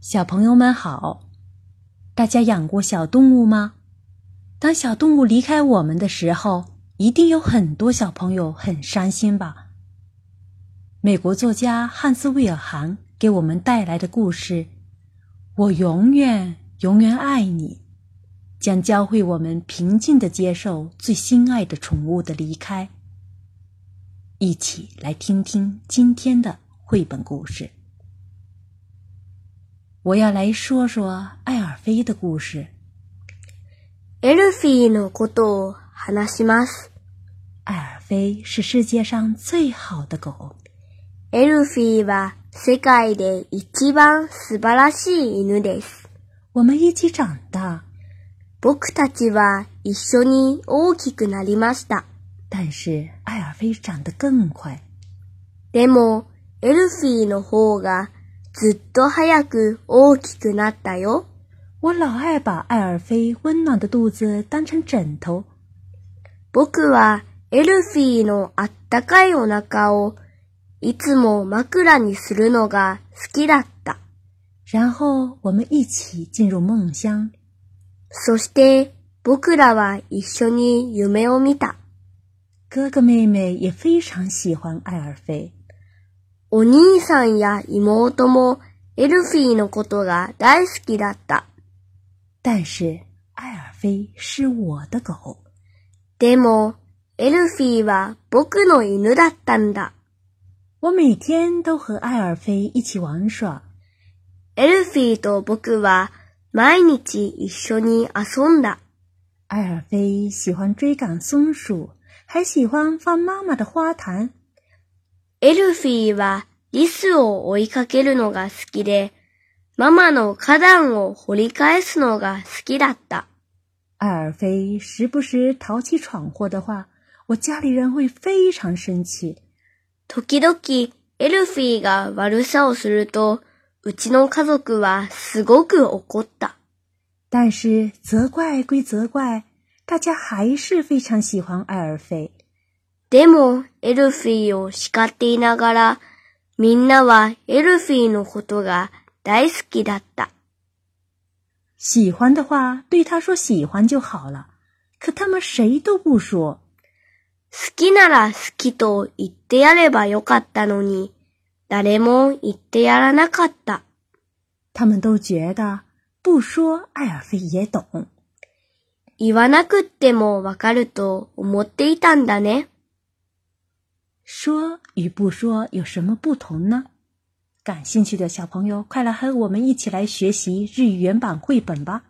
小朋友们好，大家养过小动物吗？当小动物离开我们的时候，一定有很多小朋友很伤心吧？美国作家汉斯维尔汗给我们带来的故事《我永远永远爱你》，将教会我们平静的接受最心爱的宠物的离开。一起来听听今天的绘本故事。我要来说说艾尔菲的故事。エルフィーのことを話します。艾尔菲是世界上最好的狗。エルフィーは世界で一番素晴らしい犬です。我们一起长大。僕たちは一緒に大きくなりました。但是艾尔菲长得更快。でもエルフィーの方が。ずっと早く大きくなったよ。我老爱把艾尔菲温暖的肚子当成枕头。僕はエルフィのあったかいお腹をいつも枕にするのが好きだった。然后我们一起进入梦乡。そして僕らは一緒に夢を見た。哥哥妹妹也非常喜欢艾尔菲。お兄さんや妹もエルフィーのことが大好きだった。但是、艾尔菲是我的狗。でも、エルフィーは僕の犬だったんだ。我每天都和艾尔菲一起玩耍。エルフィーと僕は毎日一緒に遊んだ。艾尔菲喜欢追赶松鼠，还喜欢放妈妈的花坛エルフィーはリスを追いかけるのが好きで、ママの花壇を掘り返すのが好きだった。二飞时不时淘气闯祸的话，我家里人会非常生气。時々エルフィーが悪さをすると、うちの家族はすごく怒った。但是责怪归责怪，大家还是非常喜欢エルフィー。でも、エルフィーを叱っていながら、みんなはエルフィーのことが大好きだった。喜欢的话，对他说喜欢就好了。可他们谁都不说。好きなら好きと言ってやればよかったのに、誰も言ってやらなかった。他们都觉得不说，艾尔菲也懂。言わなくってもわかると思っていたんだね。说与不说有什么不同呢？感兴趣的小朋友，快来和我们一起来学习日语原版绘本吧。